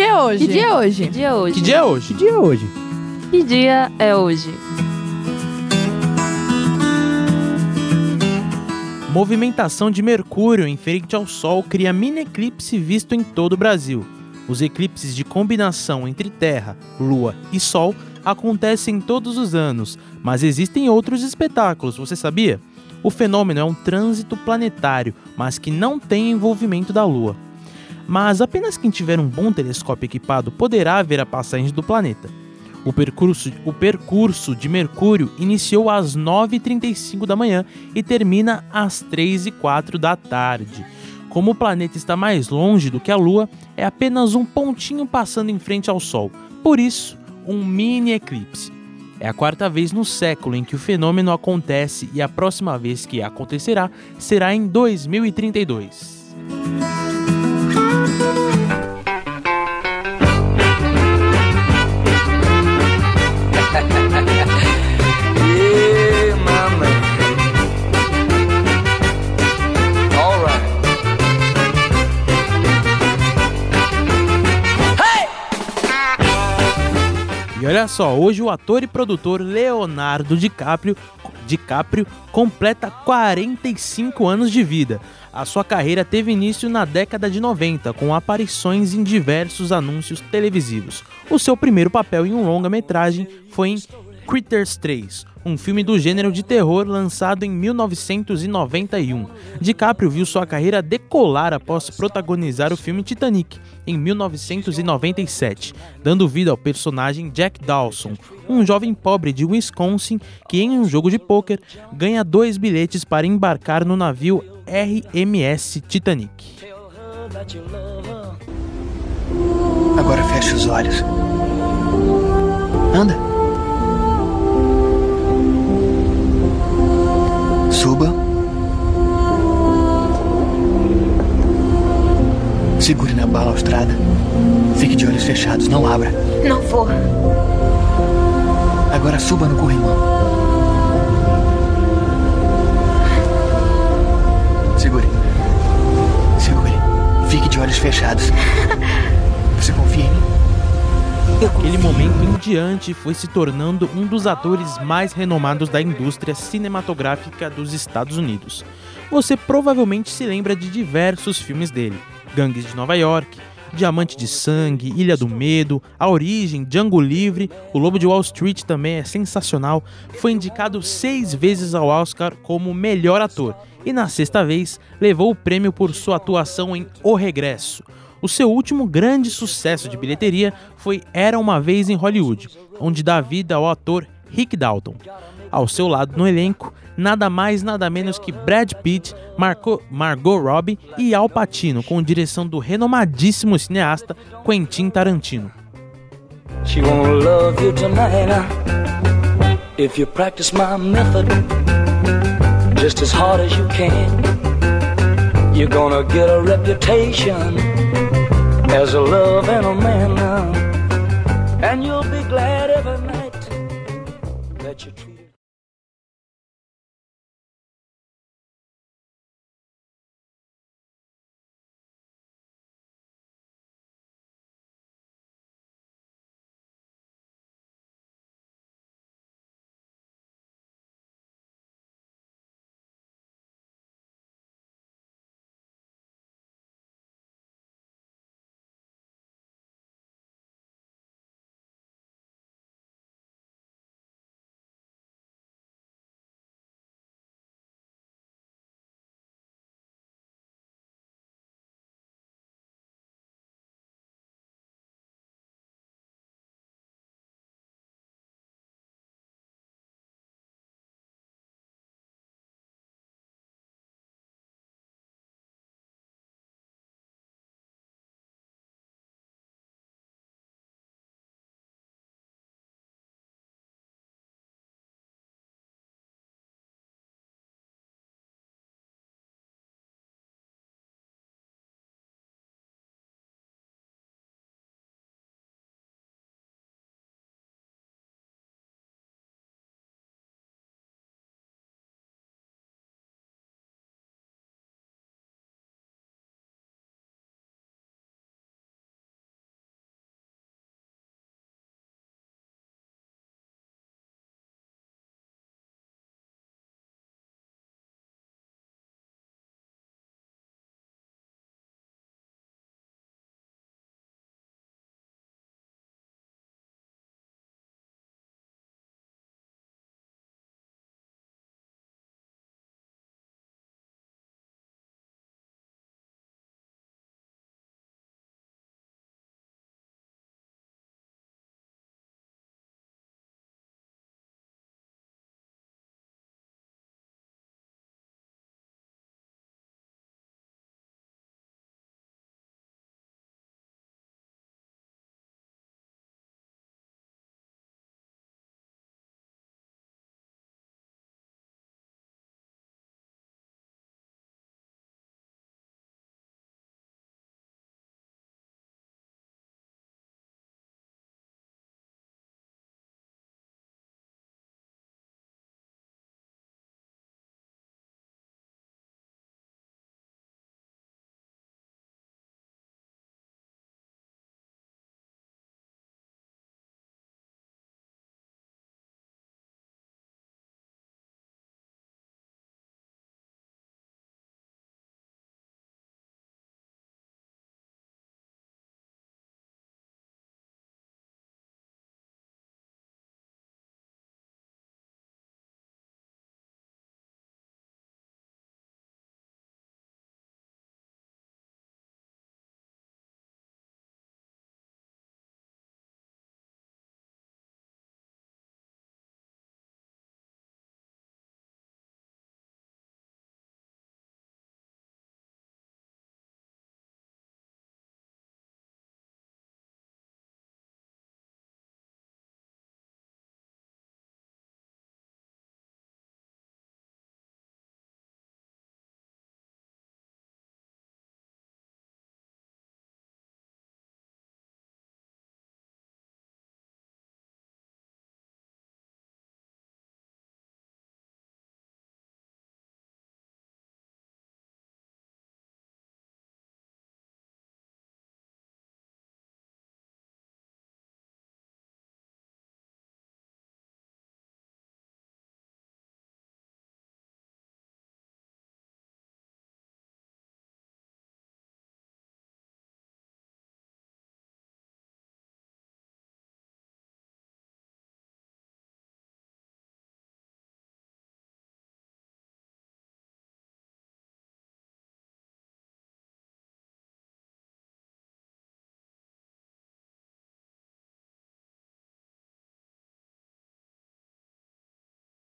dia é hoje? Que dia é hoje? Que dia é hoje? Que dia é hoje? Que dia é hoje? Que dia é hoje? Movimentação de Mercúrio em frente ao Sol cria mini eclipse visto em todo o Brasil. Os eclipses de combinação entre Terra, Lua e Sol acontecem todos os anos, mas existem outros espetáculos, você sabia? O fenômeno é um trânsito planetário, mas que não tem envolvimento da Lua. Mas apenas quem tiver um bom telescópio equipado poderá ver a passagem do planeta. O percurso, o percurso de Mercúrio iniciou às 9h35 da manhã e termina às 3h04 da tarde. Como o planeta está mais longe do que a Lua, é apenas um pontinho passando em frente ao Sol, por isso, um mini eclipse. É a quarta vez no século em que o fenômeno acontece e a próxima vez que acontecerá será em 2032. Olha só, hoje o ator e produtor Leonardo DiCaprio, DiCaprio completa 45 anos de vida. A sua carreira teve início na década de 90, com aparições em diversos anúncios televisivos. O seu primeiro papel em um longa-metragem foi em Critters 3, um filme do gênero de terror lançado em 1991. DiCaprio viu sua carreira decolar após protagonizar o filme Titanic em 1997, dando vida ao personagem Jack Dawson, um jovem pobre de Wisconsin que, em um jogo de pôquer, ganha dois bilhetes para embarcar no navio RMS Titanic. Agora feche os olhos. Anda. Suba. Segure na balaustrada. Fique de olhos fechados, não abra. Não vou. Agora suba no corrimão. Segure. Segure. Fique de olhos fechados. Você confia em mim? Aquele momento em diante foi se tornando um dos atores mais renomados da indústria cinematográfica dos Estados Unidos. Você provavelmente se lembra de diversos filmes dele: Gangues de Nova York, Diamante de Sangue, Ilha do Medo, A Origem, Django Livre, O Lobo de Wall Street também é sensacional. Foi indicado seis vezes ao Oscar como melhor ator e na sexta vez levou o prêmio por sua atuação em O Regresso. O seu último grande sucesso de bilheteria foi Era uma Vez em Hollywood, onde dá vida ao ator Rick Dalton. Ao seu lado no elenco, nada mais nada menos que Brad Pitt, Marco, Margot Robbie e Al Pacino, com direção do renomadíssimo cineasta Quentin Tarantino. Just as hard as you can. You're gonna get a reputation as a love and a man